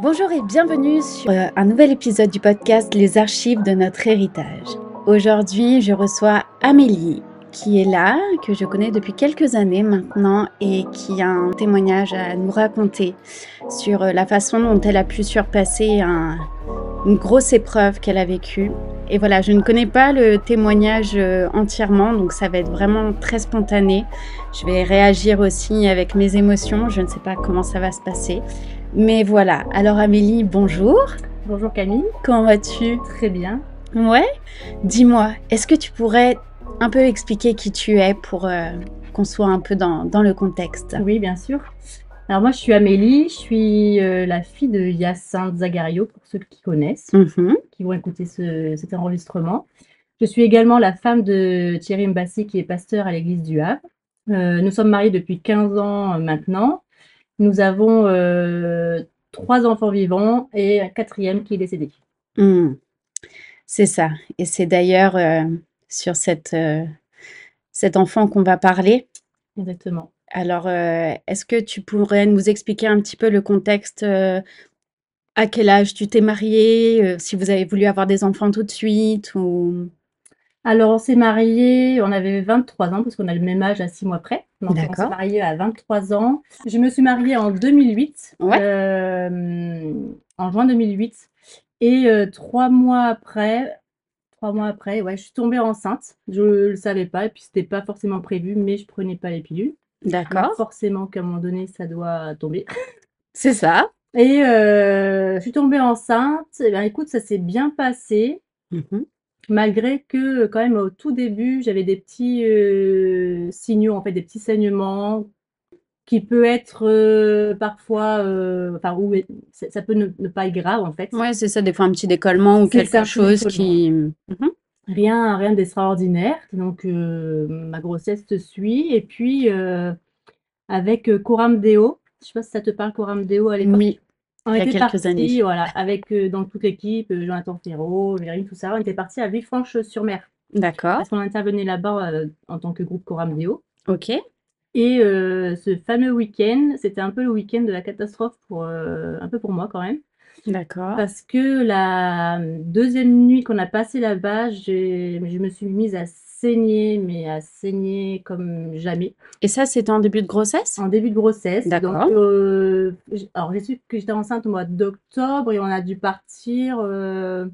Bonjour et bienvenue sur euh, un nouvel épisode du podcast Les archives de notre héritage. Aujourd'hui, je reçois Amélie qui est là, que je connais depuis quelques années maintenant et qui a un témoignage à nous raconter sur euh, la façon dont elle a pu surpasser un- une grosse épreuve qu'elle a vécue. Et voilà, je ne connais pas le témoignage euh, entièrement, donc ça va être vraiment très spontané. Je vais réagir aussi avec mes émotions, je ne sais pas comment ça va se passer. Mais voilà, alors Amélie, bonjour, Bonjour Camille, comment vas-tu? Très bien. Ouais Dis-moi, est-ce que tu pourrais un peu expliquer qui tu es pour euh, qu'on soit un peu dans, dans le contexte? Oui, bien sûr. Alors moi, je suis Amélie, je suis euh, la fille de Hyacinthe Zagario, pour ceux qui connaissent, Mhm. qui vont écouter ce- cet enregistrement. Je suis également la femme de Thierry Mbassi, qui est pasteur à l'église du Havre. Euh, nous sommes mariés depuis 15 ans maintenant. Nous avons euh, trois enfants vivants et un quatrième qui est décédé. Hmm. C'est ça. Et c'est d'ailleurs euh, sur cette, euh, cet enfant qu'on va parler. Exactement. Alors, euh, est-ce que tu pourrais nous expliquer un petit peu le contexte À quel âge tu t'es mariée Si vous avez voulu avoir des enfants tout de suite ou... Alors, on s'est mariés, on avait 23 ans, parce qu'on a le même âge à 6 mois près. Donc, on s'est D'accord. mariés à 23 ans. Je me suis mariée en 2008, Ouais. euh, en juin 2008. Et euh, trois mois après, trois mois après, ouais, je suis tombée enceinte. Je le savais pas, et puis c'était pas forcément prévu, mais je prenais pas les pilules. Donc, D'accord. forcément qu'à un moment donné, ça doit tomber. C'est ça. Et euh, je suis tombée enceinte. Et ben, écoute, ça s'est bien passé. Mhm. Malgré que, quand même, au tout début, j'avais des petits euh, signaux, en fait, des petits saignements qui peut être euh, parfois, euh, enfin, où ça, ça peut ne, ne pas être grave, en fait. Ouais, c'est ça, des fois un petit décollement ou ça, quelque chose qui... Mhm. Rien, rien d'extraordinaire. Donc, ma grossesse se suit. Et puis, avec Coram Deo, je sais pas si ça te parle, Coram Deo, à l'époque. Oui, On il y a quelques partis, années. voilà, avec euh, dans toute l'équipe, euh, Jonathan Ferraud, Véry, tout ça. On était partis à Villefranche-sur-Mer. D'accord. Parce qu'on intervenait là-bas euh, en tant que groupe Coram Deo. Ok. Et euh, ce fameux week-end, c'était un peu le week-end de la catastrophe pour euh, un peu pour moi quand même, D'accord. parce que la deuxième nuit qu'on a passée là-bas, j'ai- je me suis mise à saigner, mais à saigner comme jamais, Et ça, c'était en début de grossesse? en début de grossesse. Donc, D'accord. euh, j- alors j'ai su que j'étais enceinte au mois d'octobre et on a dû partir euh,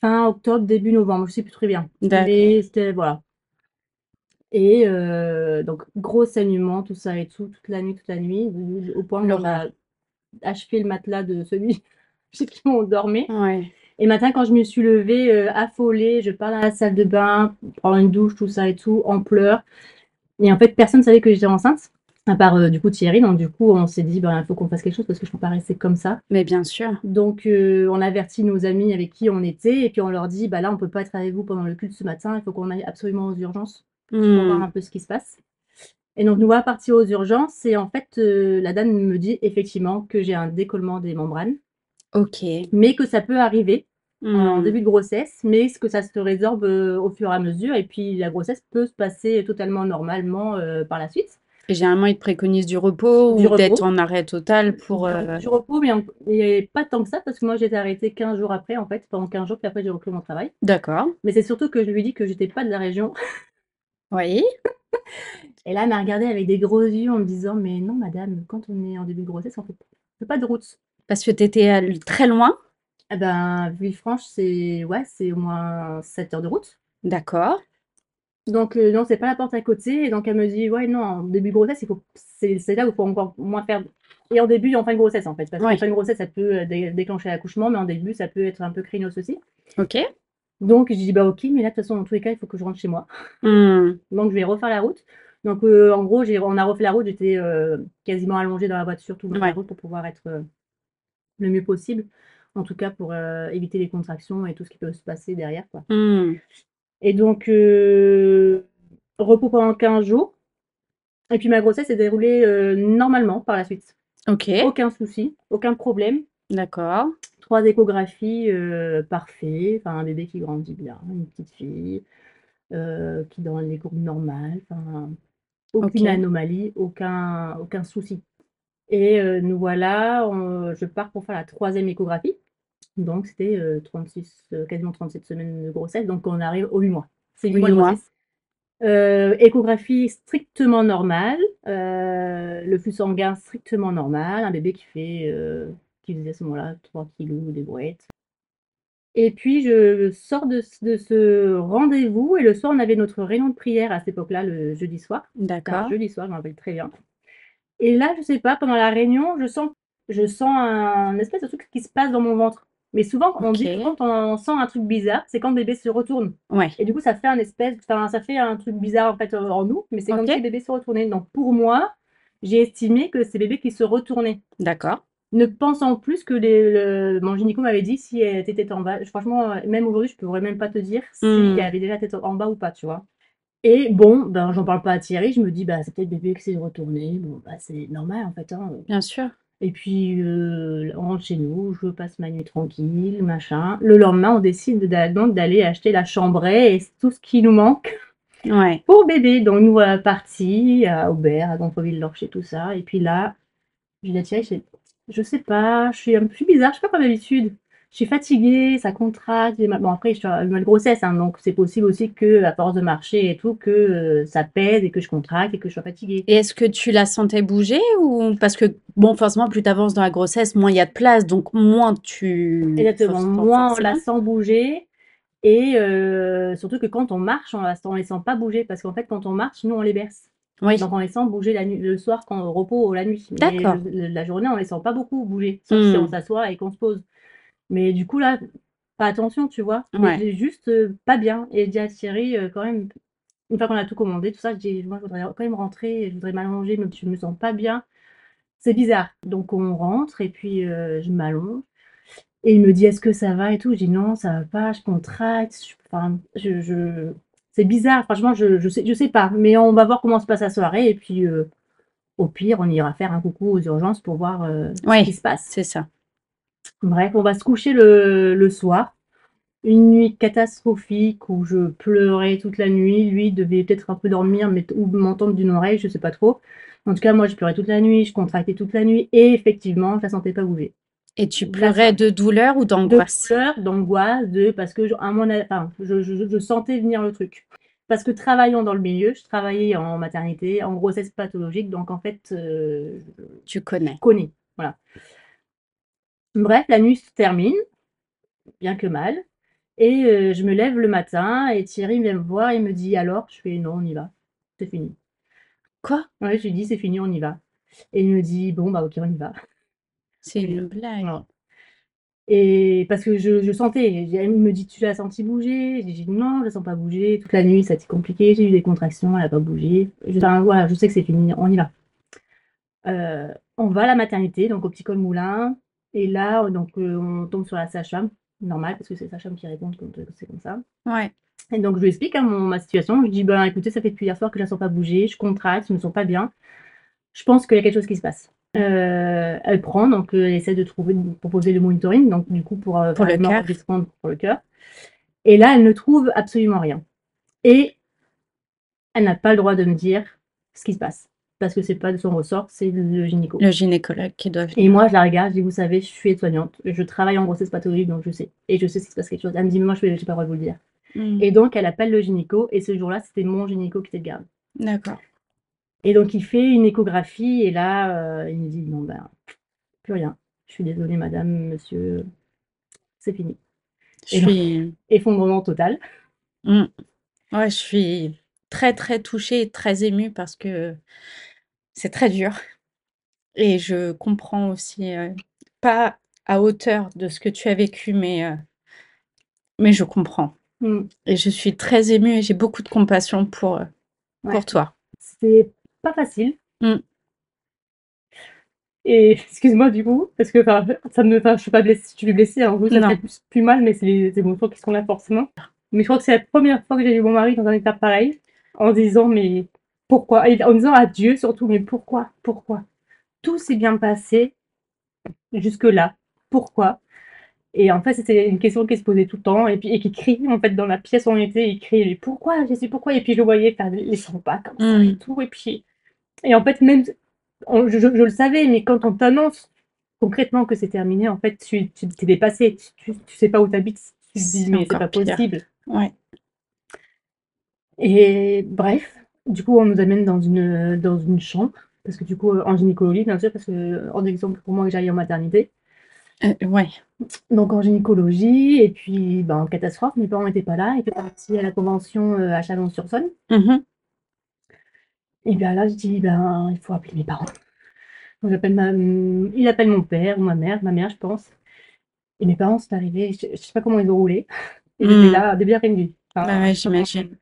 fin octobre, début novembre, je sais plus très bien. D'accord. Mais c'était voilà. Et euh, donc, gros saignement, tout ça et tout, toute la nuit, toute la nuit, au point qu'on L'horreur. a achevé le matelas de celui chez qui on dormait. Ouais. Et matin, quand je me suis levée, euh, affolée, je pars dans la salle de bain, prendre une douche, tout ça et tout, en pleurs. Et en fait, personne ne savait que j'étais enceinte, à part euh, du coup Thierry. Donc, du coup, on s'est dit, ben, il faut qu'on fasse quelque chose parce que je ne peux pas rester comme ça. Mais bien sûr. Donc, euh, on avertit nos amis avec qui on était, et puis on leur dit, bah là, on peut pas être avec vous pendant le culte ce matin, il faut qu'on aille absolument aux urgences pour voir Hmm. un peu ce qui se passe. Et donc, nous voilà partis aux urgences, et en fait, euh, la dame me dit effectivement que j'ai un décollement des membranes, Ok. mais que ça peut arriver en Hmm. début de grossesse, mais que ça se résorbe euh, au fur et à mesure, et puis la grossesse peut se passer totalement normalement euh, par la suite. Et généralement, ils te préconisent du repos Du ou d'être en arrêt total pour... Du, du repos, mais, en- pas tant que ça, parce que moi j'étais arrêtée 15 jours après, en fait, pendant 15 jours, puis après j'ai repris mon travail. D'accord. Mais c'est surtout que je lui ai dit que j'étais pas de la région. Oui. Et là, elle m'a regardée avec des gros yeux en me disant, mais non, madame, quand on est en début de grossesse, on fait, on fait pas de route. Parce que tu étais très loin. Eh ben, Villefranche, c'est ouais, c'est au moins 7 heures de route. D'accord. Donc, euh, non, c'est pas la porte à côté. Et donc, elle me dit, ouais, non, en début de grossesse, il faut, c'est c'est là où il faut encore moins faire. Et en début et en fin de grossesse, en fait. Parce qu'en fin de grossesse, ça peut euh, dé- déclencher l'accouchement, mais en début, ça peut être un peu craignos aussi. Ok. Donc, je dis, bah, ok, mais là, de toute façon, dans tous les cas, il faut que je rentre chez moi. Hmm. Donc, je vais refaire la route. Donc, euh, en gros, on a refait la route. J'étais euh, quasiment allongée dans la voiture tout le long de la route pour pouvoir être euh, le mieux possible. En tout cas, pour éviter les contractions et tout ce qui peut se passer derrière, quoi. Hmm. Et donc, repos pendant 15 jours. Et puis, ma grossesse s'est déroulée normalement par la suite. Ok. Aucun souci, aucun problème. D'accord. Trois échographies euh, parfait. Enfin, un bébé qui grandit bien, une petite fille euh, qui dans les courbes normales. Enfin, aucune Ok. anomalie, aucun, aucun souci. Et euh, nous voilà, on- je pars pour faire la troisième échographie. Donc, c'était euh, 36, euh, quasiment 37 semaines de grossesse. Donc, on arrive aux 8 mois. C'est 8 Huit mois de mois. grossesse. Échographie strictement normale. le flux sanguin strictement normal. Un bébé qui fait, qui faisait à ce moment-là 3 kilos des brouettes. Et puis, je sors de, ce- de ce rendez-vous. Et le soir, on avait notre réunion de prière à cette époque-là, le jeudi soir. D'accord. jeudi soir, je me rappelle très bien. Et là, je sais pas, pendant la réunion, je sens, je sens un espèce de truc qui se passe dans mon ventre. Mais souvent, on dit quand on sent un truc bizarre, c'est quand le bébé se retourne. Ouais. Et du coup, ça fait un espèce, enfin, ça fait un truc bizarre en fait euh, en nous, mais c'est comme Ok. si le bébé se retournait. Donc pour moi, j'ai estimé que c'est le bébé qui se retournait. D'accord. Ne pensant plus que les, le- mon gynéco m'avait dit si elle était en bas. Franchement, euh, même aujourd'hui, je pourrais même pas te dire si Hmm. elle avait déjà tête en bas ou pas, tu vois. Et bon, ben, j'en parle pas à Thierry, je me dis, bah, c'est peut-être bébé qui s'est retourné. Bon, bah, c'est normal en fait. hein. Bien sûr. Et puis, euh, on rentre chez nous, je passe ma nuit tranquille, machin. Le lendemain, on décide d'aller acheter la chambrée et tout ce qui nous manque Ouais. pour bébé. Donc, nous voilà partis à Aubert, à Gonfreville-Lorcher, tout ça. Et puis là, je dis à Thierry, je sais pas, je suis un peu bizarre, je suis pas comme d'habitude. Je suis fatiguée, ça contracte. j'ai mal- Bon, après, je suis en mal grossesse, hein, donc c'est possible aussi que, à force de marcher et tout, que euh, ça pèse et que je contracte et que je sois fatiguée. Et est-ce que tu la sentais bouger ou parce que bon, forcément, plus tu avances dans la grossesse, moins il y a de place, donc moins tu Exactement, forcément, moins on la forcément. sent bouger. Et euh, surtout que quand on marche, on la sent- on les sent pas bouger parce qu'en fait, quand on marche, nous, on les berce. Oui. Donc, on les sent bouger la nuit, le soir quand on repos ou la nuit. Mais D'accord. la journée, on les sent pas beaucoup bouger, sauf si Hmm. on s'assoit et qu'on se pose. Mais du coup, là, pas attention, tu vois. Mais Ouais. j'ai juste euh, pas bien. Et j'ai dit à Thierry, euh, quand même, une fois qu'on a tout commandé, tout ça, je dis, moi, je voudrais quand même rentrer, je voudrais m'allonger, mais je me sens pas bien. C'est bizarre. Donc, on rentre et puis euh, je m'allonge. Et il me dit, est-ce que ça va et tout? Je dis, non, ça va pas, je contracte. je- Enfin, je, je... C'est bizarre, franchement, je, je sais, je sais pas. Mais on va voir comment se passe la soirée. Et puis, euh, au pire, on ira faire un coucou aux urgences pour voir euh, ce qui se passe. c'est ça. Bref, on va se coucher le, le soir. Une nuit catastrophique où je pleurais toute la nuit. Lui devait peut-être un peu dormir, mais ou m'entendre d'une oreille, je sais pas trop. En tout cas, moi, je pleurais toute la nuit, je contractais toute la nuit. Et effectivement, je la sentais pas bouger. Et tu pleurais de douleur ou de d'angoisse? douleur, d'angoisse, de parce que je, à mon, enfin, je, je- je sentais venir le truc. Parce que travaillant dans le milieu, je travaillais en maternité, en grossesse pathologique, donc en fait, euh, je Tu connais. connais. Voilà. Bref, la nuit se termine, bien que mal, et euh, je me lève le matin et Thierry vient me voir et me dit alors, je fais non, on y va, c'est fini. Quoi? Ouais, je lui dis c'est fini, on y va. Et il me dit bon bah ok, on y va. C'est une blague. Voilà. Et parce que je, je sentais, il me dit tu l'as senti bouger, j'ai dit non, je la sens pas bouger, toute la nuit ça a été compliqué, j'ai eu des contractions, elle a pas bougé. Je, enfin, voilà, je sais que c'est fini, on y va. Euh, on va à la maternité, donc au petit col moulin, et là donc euh, on tombe sur la sage-femme, normal parce que c'est la sage-femme qui répond quand euh, c'est comme ça. Ouais. Et donc je lui explique hein, mon- ma situation, je lui dis ben écoutez ça fait depuis hier soir que je la sens pas bouger, je contracte, je me sens pas bien, je pense qu'il y a quelque chose qui se passe. Euh, elle prend, donc euh, elle essaie de trouver, de proposer le monitoring, donc du coup pour, euh, Pour le cœur. pour le cœur. Et là, elle ne trouve absolument rien. Et elle n'a pas le droit de me dire ce qui se passe, parce que c'est pas de son ressort, c'est le gynéco. Le gynécologue qui doit Et venir. moi, je la regarde, je dis, vous savez, je suis aide-soignante, je travaille en grossesse pathologique, donc je sais. Et je sais s'il se passe quelque chose. Elle me dit, mais moi, je n'ai pas le droit de vous le dire. Hmm. Et donc, elle appelle le gynéco, et ce jour-là, c'était mon gynéco qui était de garde. D'accord. Et donc, il fait une échographie, et là, euh, il me dit, non, ben, plus rien. Je suis désolée, madame, monsieur, c'est fini. Je Et donc, suis. effondrement total. Hmm. Ouais, je suis très, très touchée et très émue parce que c'est très dur. Et je comprends aussi, euh, pas à hauteur de ce que tu as vécu, mais, euh, mais je comprends. Mm. Et je suis très émue et j'ai beaucoup de compassion pour, euh, Ouais. pour toi. C'est pas facile. Mm. Et excuse-moi du coup, parce que ça me, je suis pas blessée, je suis blessée, hein, vous, ça Non. fait plus, plus mal, mais c'est les émotions qui sont là forcément. Mais je crois que c'est la première fois que j'ai vu mon mari dans un état pareil, en disant mais pourquoi, et en disant à Dieu surtout, mais pourquoi, pourquoi? Tout s'est bien passé jusque-là, pourquoi? Et en fait, c'était une question qui se posait tout le temps, et puis et qui crie en fait dans la pièce où on était, il criait pourquoi, Jésus, pourquoi Et puis je le voyais faire les 100 pas comme ça et Mm. tout, et puis et en fait même on je je je le savais, mais quand on t'annonce concrètement que c'est terminé, en fait, tu tu tu es dépassé, tu tu sais pas où tu habites, tu te dis: «Mais c'est pas pire. possible». Ouais. Et bref, du coup, on nous amène dans une, dans une chambre parce que du coup, en gynécologie, bien sûr, parce que hors d'exemple pour moi que j'aille en maternité. Heu, ouais. Donc en gynécologie et puis, ben, catastrophe, mes parents étaient pas là, ils étaient partis à la convention, heu, à Chalon-sur-Saône. Mmh mh. Et bien là, je dis: «Ben, il faut appeler mes parents». Donc j'appelle ma mmh, il appelle mon père ou ma mère, ma mère, je pense. Et mes parents sont arrivés, je je sais pas comment ils ont roulé. Ils étaient Mmh. là début après-midi. Bah Enfin, ouais, j'imagine.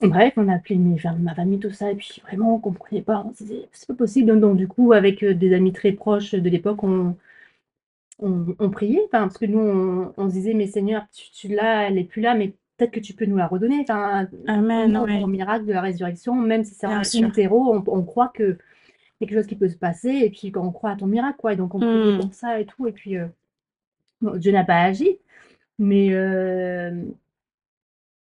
Bref, on a appelé mes enfin ma famille, tout ça et puis vraiment on comprenait pas, on se disait: «C'est pas possible». Donc du coup, avec, heu, des amis très proches de l'époque, on on on priait, enfin, parce que nous, on on se disait: «Mais Seigneur, tu tu l'as, elle est plus là, mais peut-être que tu peux nous la redonner». Enfin, Amen, on ouais. au miracle de la résurrection, même si c'est sûr. utero, on on croit qu'il y a quelque chose qui peut se passer et puis qu'on croit à ton miracle, quoi. Et donc on priait Mmh. pour ça et tout et puis, bon, Dieu n'a pas agi, mais hem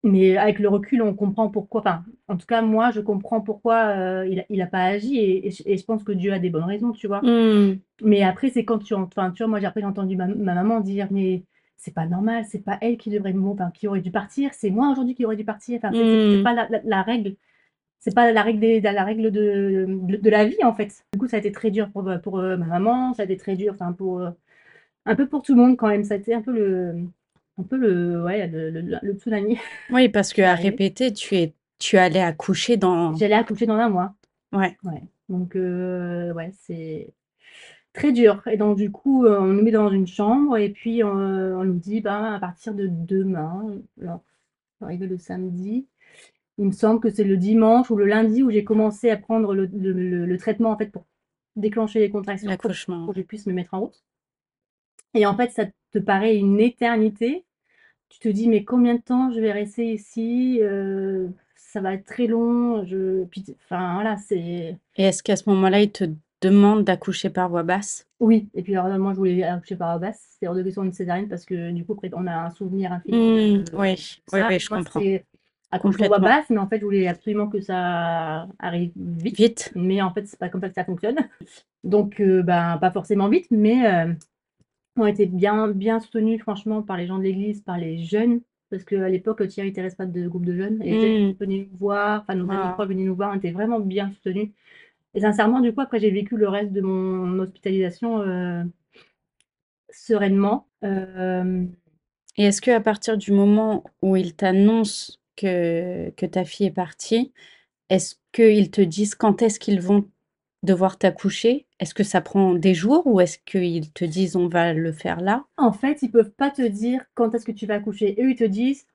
mais avec le recul, on comprend pourquoi enfin, en tout cas, moi, je comprends pourquoi, heu, il a il a pas agi et et je et je pense que Dieu a des bonnes raisons, tu vois? Mmh. Mais après, c'est quand tu enfin, tu vois, moi, j'ai après entendu ma ma maman dire: «Mais c'est pas normal, c'est pas elle qui devrait enfin, qui aurait dû partir, c'est moi aujourd'hui qui aurait dû partir». Enfin, c'est Mmh. pas la la la règle, c'est pas la règle des la règle de de de la vie, en fait. Du coup, ça a été très dur pour, pour, heu, ma maman, ça a été très dur, enfin, pour, heu, un peu pour tout le monde quand même. Ça a été un peu le un peu le ouais, le le le tsunami Oui, parce qu'à arrivé. répéter, tu es tu allais accoucher dans J'allais accoucher dans 1 mois. Ouais. Ouais, donc heu, ouais, c'est très dur et donc du coup, heu, on nous met dans une chambre et puis, heu, on nous dit: «Ben, à partir de demain», alors, arrivée le samedi, il me semble que c'est le dimanche ou le lundi où j'ai commencé à prendre le le le le traitement, en fait, pour déclencher les contractions pour que je puisse me mettre en route. Et en fait, ça te paraît une éternité. Tu te dis: «Mais combien de temps je vais rester ici? Heu, ça va être très long». Je puis t enfin, voilà, c'est Et est-ce qu'à ce moment-là, ils te demandent d'accoucher par voie basse? Oui et puis alors moi, je voulais accoucher par voie basse. C'était hors de question une césarienne parce que du coup, on a un souvenir infini Mmh, de oui, oui, oui, je Moi, comprends. c'était accouchement voie basse, mais en fait, je voulais absolument que ça arrive vite, Vite? mais en fait, c'est pas comme ça que ça fonctionne. Donc heu, ben, pas forcément vite, mais on a été bien bien soutenus franchement par les gens de l'église, par les jeunes, parce qu'à l'époque, Thierry était responsable de groupe de jeunes et les jeunes Mmh. venaient nous voir, enfin nos amis proches venaient nous voir, on était vraiment bien soutenus et sincèrement, du coup, après, j'ai vécu le reste de mon hospitalisation, heu sereinement. Hem Et est-ce qu'à partir du moment où ils t'annoncent que que ta fille est partie, est-ce qu'ils te disent quand est-ce qu'ils vont devoir t'accoucher? Est-ce que ça prend des jours ou est-ce qu'ils te disent: «On va le faire là»? En fait, ils peuvent pas te dire quand est-ce que tu vas accoucher. Eux, ils te disent: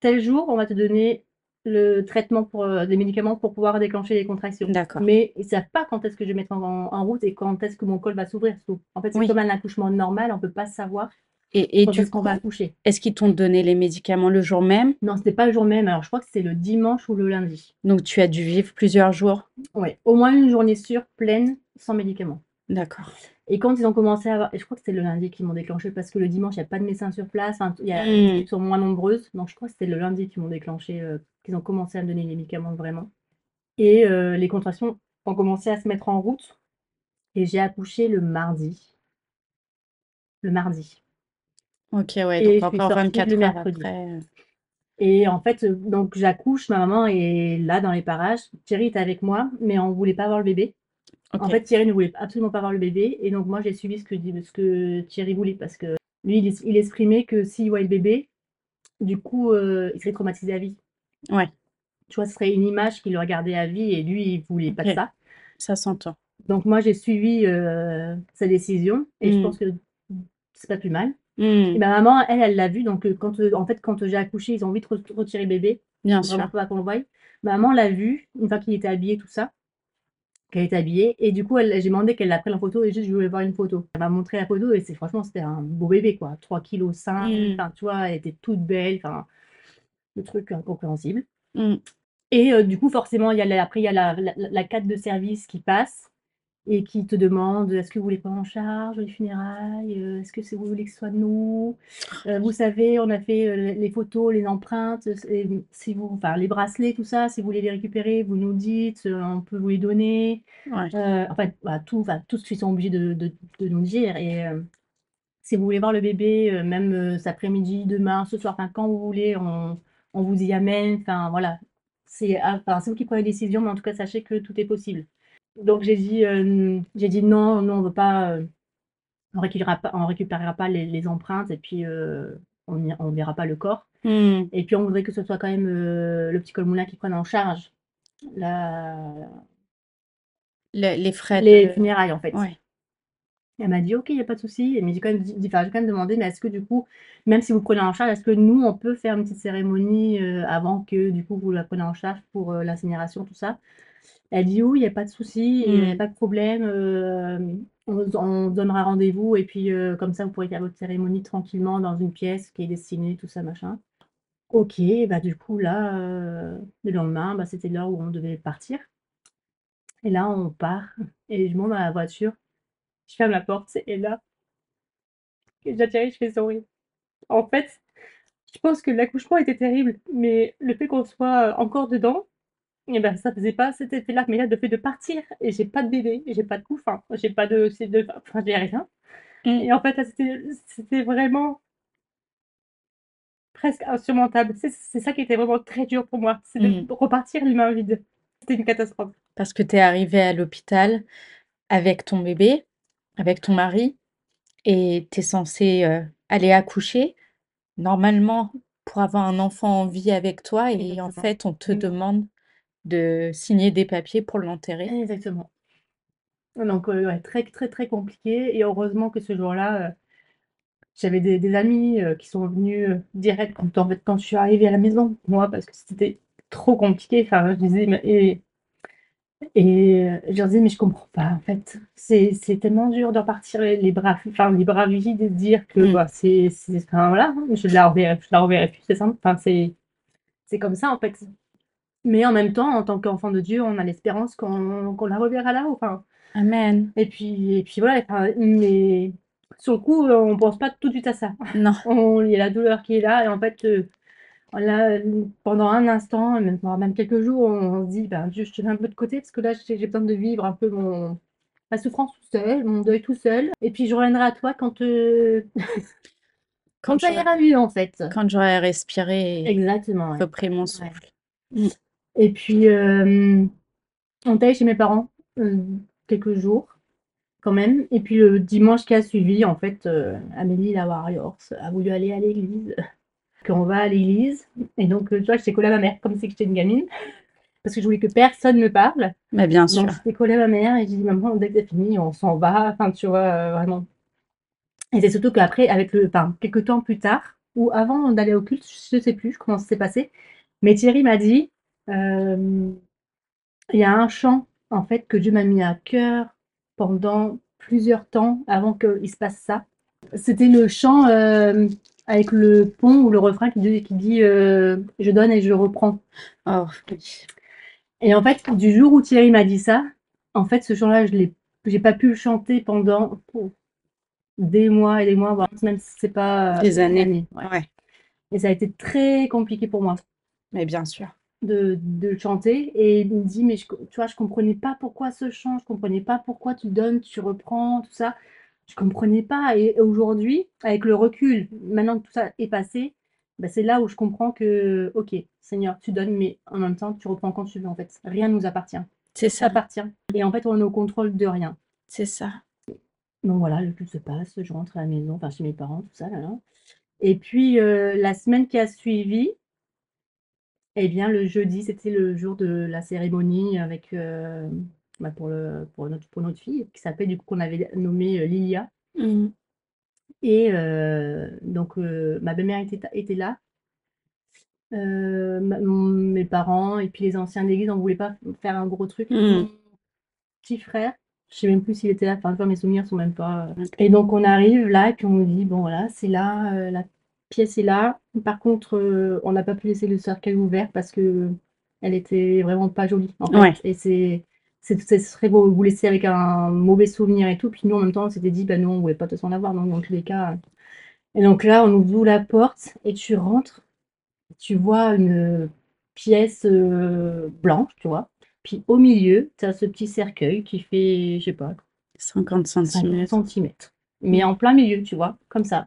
«Tel jour, on va te donner le traitement pour, heu, des médicaments pour pouvoir déclencher les contractions». D'accord. Mais ils savent pas quand est-ce que je vais mettre en en route et quand est-ce que mon col va s'ouvrir. En fait, c'est Oui. comme un accouchement normal, on peut pas savoir Et et du qu'on va coup, accoucher? est-ce qu'ils t'ont donné les médicaments le jour même? Non, c'était pas le jour même, alors je crois que c'était le dimanche ou le lundi. Donc tu as dû vivre plusieurs jours? Ouais, au moins une journée sûre, pleine, sans médicaments. D'accord. Et quand ils ont commencé à avoir et je crois que c'était le lundi qu'ils m'ont déclenché parce que le dimanche, il y a pas de médecin sur place, il y a Mmh. équipes sont moins nombreuses, donc je crois que c'était le lundi qu'ils m'ont déclenché, heu, qu'ils ont commencé à me donner les médicaments vraiment et heu, les contractions ont commencé à se mettre en route et j'ai accouché le mardi. Le mardi. OK, ouais, donc Et je suis encore sortie le 24 heures mercredi. après, heu Et en fait, donc j'accouche, ma maman est là dans les parages. Thierry était avec moi, mais on voulait pas voir le bébé. En OK. fait, Thierry ne voulait absolument pas voir le bébé et donc moi, j'ai suivi ce que dit ce que Thierry voulait parce que lui, il es il estimait que s'il voyait le bébé, du coup, heu, il serait traumatisé à vie. Ouais. Tu vois? Ce serait une image qu'il regardait à vie et lui, il voulait pas de OK. ça. Ça s'entend. Donc moi, j'ai suivi, heu, sa décision et je Mmh. pense que c'est pas plus mal et Mmh. ma maman, elle, elle l'a vu donc heu, quand, heu, en fait, quand j'ai accouché, ils ont vite re retiré le bébé, Bien sûr. pour pas qu'on le voie. Ma maman l'a vu, une fois qu'il était habillé, tout ça, qu'elle était habillée et du coup, elle j'ai demandé qu'elle la prenne en photo et juste je voulais voir une photo. Elle m'a montré la photo et c'est franchement, c'était un beau bébé, quoi, 3 kilogrammes 5, Mmh. enfin, tu vois? Elle était toute belle, enfin, le truc incompréhensible Mmh. et du coup, forcément, il y a la après il y a la la la cadre de service qui passe et qui te demandent est-ce que vous voulez prendre en charge les funérailles euh, Est-ce que vous voulez que ce soit nous? Euh, Vous savez, on a fait euh, les photos, les empreintes, et si vous, enfin les bracelets, tout ça, si vous voulez les récupérer, vous nous dites, on peut vous les donner. Ouais. Euh, en fait, voilà, tout, enfin, tout ce qu'ils sont obligés de, de- de nous dire. Et euh, si vous voulez voir le bébé, même cet après-midi, demain, ce soir, enfin, quand vous voulez, on, on vous y amène. Enfin, voilà. C'est ah, enfin, vous qui prenez les décisions, mais en tout cas, sachez que tout est possible. Donc, j'ai dit, euh, j'ai dit non, non, on veut pas, euh, on récupérera pas, on récupérera pas les, les empreintes et puis euh, on on verra pas le corps. Hmm. Et puis, on voudrait que ce soit quand même le petit Colmoulin qui prenne en charge la, Le- les frais les funérailles, en fait. Ouais. Elle m'a dit OK, il y a pas de souci. Mais j'ai quand même dit enfin, j'ai quand même demandé: «Mais est-ce que du coup, même si vous prenez en charge, est-ce que nous, on peut faire une petite cérémonie, avant que du coup vous la preniez en charge pour, l'incinération, tout ça?» Elle dit: «Oui, il y a pas de souci, il y a Mmh. pas de problème, hem, on on donnera rendez-vous et puis, heu, comme ça vous pourrez faire votre cérémonie tranquillement dans une pièce qui est destinée, tout ça, machin». OK, bah, du coup là, heu, le lendemain, bah, c'était l'heure où on devait partir et là on part et je monte dans la voiture, je ferme la porte et là et j'atterris, je fais: «Sorry». En fait, je pense que l'accouchement était terrible, mais le fait qu'on soit, encore dedans et ben, ça faisait pas cet effet-là. Mais là, le fait de partir et j'ai pas de bébé, j'ai pas de couffin, j'ai pas de enfin, j'ai rien Hmm. et en fait, c'était vraiment presque insurmontable. C'est ça qui était vraiment très dur pour moi, c'est de Hmm. repartir les mains vides. C'était une catastrophe. Parce que tu es arrivée à l'hôpital avec ton bébé, avec ton mari, et tu es censée euh, aller accoucher. Normalement, pour avoir un enfant en vie avec toi, et en fait, on te Mmh. demande de signer des papiers pour l'enterrer. Exactement. Donc, ouais, très, très, très compliqué et heureusement que ce jour-là, heu, j'avais des des amis, heu, qui sont venus, heu, direct quand en fait, quand je suis arrivée à la maison, moi, parce que c'était trop compliqué. Enfin, je disais mais et et je leur disais: «Mais je comprends pas, en fait. C'est c'est tellement dur de repartir les les bras enfin, les bras vides et de dire que, Mmh. bah, c'est c'est enfin, voilà, je la reverrai je la reverrai plus, c'est simple. Enfin, c'est c'est comme ça, en fait. Mais en même temps, en tant qu'enfant de Dieu, on a l'espérance qu'on qu'on la reverra enfin Amen. et puis et puis voilà, enfin, mais sur le coup, on pense pas tout de suite à ça. Non. On il y a la douleur qui est là et en fait, là, heu, pendant un instant, même même quelques jours, on se dit: «Ben, Dieu, je te mets un peu de côté parce que là, j'ai besoin de vivre un peu mon ma souffrance tout seul, mon deuil tout seul et puis je reviendrai à toi quand, heu, Quand quand ça ira mieux, en fait». quand j'aurai respiré et Exactement, ouais. repris mon Ouais. souffle. Mmh. Et puis, hem, on allé chez mes parents, heu, quelques jours quand même et puis le dimanche qui a suivi, en fait, heu, Amélie la warriors a voulu aller à l'église. Qu'on va à l'église et donc, heu, tu vois, j'étais collée à ma mère comme si j'étais une gamine parce que je voulais que personne me parle. Mais bien Donc sûr. j'étais collée à ma mère et j'ai dit: «Maman, dès que c'est fini, on s'en va». Enfin, tu vois, vraiment. Et c'est surtout qu'après, avec le enfin, quelque temps plus tard ou avant d'aller au culte, je sais plus comment ça s'est passé, mais Thierry m'a dit, il y a un chant, en fait, que Dieu m'a mis à cœur pendant plusieurs temps avant qu'il se passe ça. C'était le chant, hem, avec le pont ou le refrain qui dit qui dit, heu: «Je donne et je reprends». Oh, oui. Et en fait, du jour où Thierry m'a dit ça, en fait, ce chant-là, je j'ai pas pu le chanter pendant oh, des mois et des mois, voire même si c'est pas Des années. ouais. Ouais. Et ça a été très compliqué pour moi Mais bien sûr. De de chanter et il me dit: «Mais je tu vois, je comprenais pas pourquoi ce chant, je comprenais pas pourquoi tu donnes, tu reprends, tout ça». Je comprenais pas et aujourd'hui, avec le recul, maintenant que tout ça est passé, bah, c'est là où je comprends que, OK, Seigneur, tu donnes, mais en même temps, tu reprends quand tu veux, en fait. Rien ne nous appartient. C'est Ça appartient et en fait, on est au contrôle de rien. C'est ça. Donc voilà, le culte se passe, je rentre à la maison, enfin chez mes parents, tout ça, là, là. Et puis, heu, la semaine qui a suivi eh bien, le jeudi, c'était le jour de la cérémonie avec, heu, bah, pour le pour notre pour notre fille qui s'appelait du coup qu'on avait nommée, heu, Lilia Mmh. et heu, donc ma belle-mère était était là. Ma mes parents et puis les anciens de l'église, on voulait pas faire un gros truc. Mmh. Mon petit frère, je sais même plus s'il était là, enfin, mes souvenirs sont même pas, et donc on arrive là et puis on nous dit: «Bon voilà, c'est là, la pièce est là». Par contre, heu, on n'a pas pu laisser le cercueil ouvert parce qu'elle était vraiment pas jolie, en Ouais. et c'est c'est ce serait vous vous laisser avec un mauvais souvenir et tout. Puis nous, en même temps, on s'était dit: «Bah, nous, on voulait pas toute façon l'avoir, donc dans tous les cas» et donc là, on ouvre la porte et tu rentres, tu vois une pièce, heu, blanche, tu vois? Puis au milieu, tu as ce petit cercueil qui fait, je sais pas 50 50 centimètres. centimètres, mais en plein milieu, tu vois? Comme ça.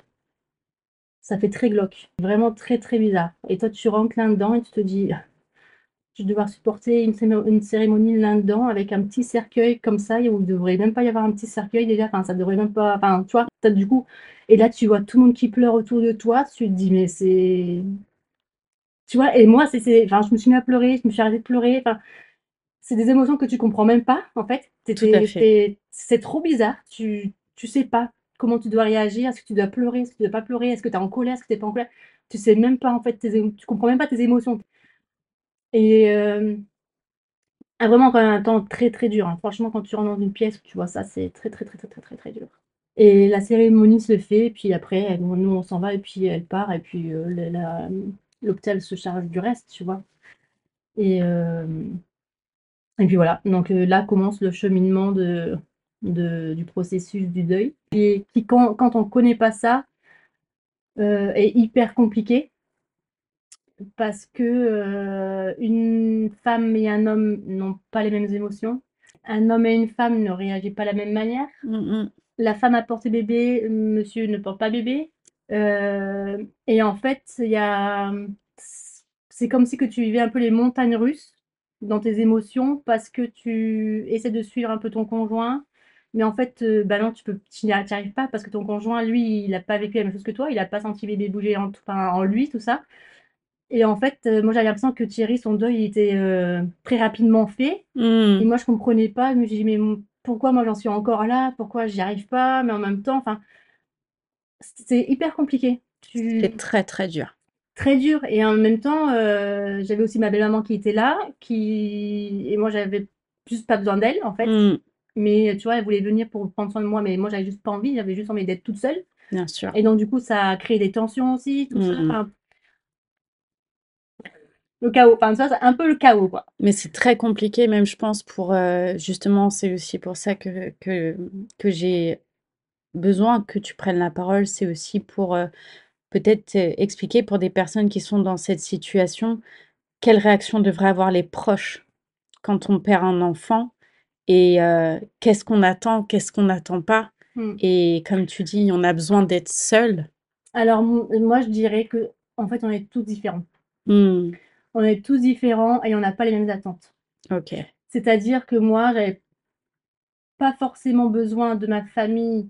Ça fait très glauque, vraiment très, très bizarre. Et toi, tu rentres là-dedans et tu te dis: «Je vais devoir supporter une cérémonie là-dedans avec un petit cercueil comme ça. Et où il devrait même pas y avoir un petit cercueil déjà, enfin ça devrait même pas» enfin, tu vois? As du coup. Et là, tu vois tout le monde qui pleure autour de toi, tu te dis: «Mais c'est» tu vois? Et moi, c'est enfin, je me suis mis à pleurer, je me suis arrêtée de pleurer, enfin, c'est des émotions que tu comprends même pas, en fait. C'est trop bizarre, tu tu sais pas comment tu dois réagir. Est-ce que tu dois pleurer? Est-ce que tu dois pas pleurer? Est-ce que tu es en colère? Est-ce que tu es pas en colère? Tu sais même pas, en fait, tes tu comprends même pas tes émotions et hem ah vraiment quand même un temps très, très dur, hein. Franchement, quand tu rentres dans une pièce tu vois ça, c'est très, très, très, très, très, très, très dur et la cérémonie se fait puis après, nous on s'en va et puis elle part et puis, mmh, l'hôpital se charge du reste, tu vois? Et hem et puis voilà, donc heu, là commence le cheminement de de du processus du deuil et qui quand quand on connaît pas ça, heu, est hyper compliqué parce que, heu, une femme et un homme n'ont pas les mêmes émotions. Un homme et une femme ne réagissent pas de la même manière. Mmh mh. La femme a porté bébé, monsieur ne porte pas bébé, heu et en fait, il a, c'est comme si que tu vivais un peu les montagnes russes dans tes émotions parce que tu essaies de suivre un peu ton conjoint, mais en fait, heu, bah, non, tu peux tu n'y arrives pas parce que ton conjoint, lui, il a pas vécu la même chose que toi, il a pas senti bébé bouger en enfin, en lui, tout ça et en fait, heu, moi, j'avais l'impression que Thierry, son deuil, il était, heu, très rapidement fait et Mmh. moi, je comprenais pas. Je me suis dit: «Mais pourquoi moi, j'en suis encore là? Pourquoi j'y arrive pas?» mais en même temps, enfin c'est hyper compliqué. C'est Tu très, très dur. très dur et en même temps, heu, j'avais aussi ma belle-maman qui était là, qui et moi, j'avais juste pas besoin d'elle, en fait, Mmh. Mais tu vois, elle voulait venir pour prendre soin de moi, mais moi, j'avais juste pas envie, j'avais juste envie d'être toute seule Bien sûr. et donc du coup, ça a créé des tensions aussi, tout ça, Mmh mh. enfin le chaos, enfin, vois, c'est un peu le chaos, quoi. Mais c'est très compliqué même, je pense, pour, heu, justement, c'est aussi pour ça que que, mmh, que j'ai besoin que tu prennes la parole. C'est aussi pour, heu, peut-être, expliquer pour des personnes qui sont dans cette situation, quelle réaction devraient avoir les proches quand on perd un enfant et qu'est-ce qu'on attend, qu'est-ce qu'on n'attend pas? Mmh. et comme tu dis, on a besoin d'être seul. Alors moi, je dirais qu'en fait, on est tous différents. Mmh. On est tous différents et on n'a pas les mêmes attentes. OK. C'est-à-dire que moi, j'avais pas forcément besoin de ma famille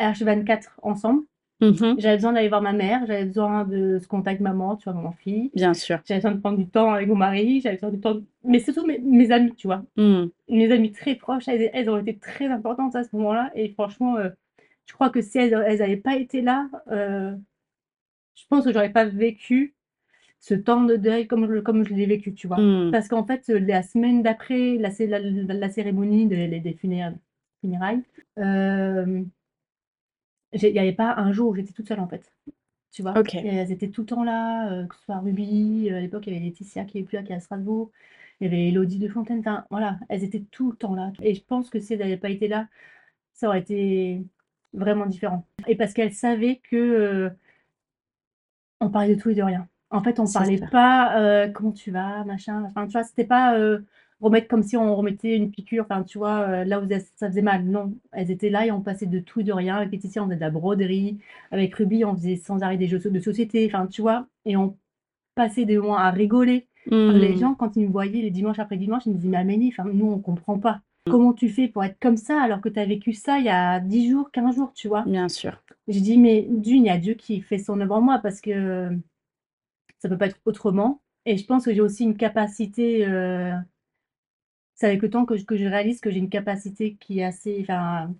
H24 ensemble. Mmh mh. J'avais besoin d'aller voir ma mère, j'avais besoin de ce contact maman, tu vois, maman-fille. Bien sûr. J'avais besoin de prendre du temps avec mon mari, j'avais besoin du temps mais surtout mes mes amies, tu vois? Mmh. Mes amies très proches, elles elles ont été très importantes à ce moment-là et franchement, heu, je crois que si elles elles avaient pas été là, heu, je pense que j'aurais pas vécu ce temps de deuil comme je comme je l'ai vécu, tu vois? Mmh. Parce qu'en fait, heu, la semaine d'après la la la la cérémonie des des funéra funérailles, il y avait pas un jour où j'étais toute seule, en fait, tu vois? OK. Et elles étaient tout le temps là, heu, que ce soit Ruby, heu, à l'époque, il y avait Laetitia qui est plus là, qui est à Strasbourg. Il y avait Élodie de Fontaine, enfin, voilà, elles étaient tout le temps là et je pense que si elles avaient pas été là, ça aurait été vraiment différent et parce qu'elles savaient que, heu on parlait de tout et de rien. En fait, on C'est parlait ça. pas, «Comment tu vas?» machin, enfin, tu vois? C'était pas, remettre comme si on remettait une piqûre, enfin, tu vois, heu, là où ça faisait mal. Non, elles étaient là et on passait de tout et de rien. Avec Laetitia, on faisait de la broderie. Avec Ruby, on faisait sans arrêt des jeux de société, enfin, tu vois? Et on passait des moments à rigoler. Les Mmh. gens, quand ils me voyaient les dimanches après dimanche, ils me disaient: «Mais Amélie, enfin, nous, on comprend pas. Comment tu fais pour être comme ça alors que tu as vécu ça il y a 10 jours, 15 jours?» tu vois? Bien sûr. J'ai dit: «Mais d'une, il y a Dieu qui fait son œuvre en moi parce que ça peut pas être autrement et je pense que j'ai aussi une capacité, heu» c'est avec le temps que j que je réalise que j'ai une capacité qui est assez enfin,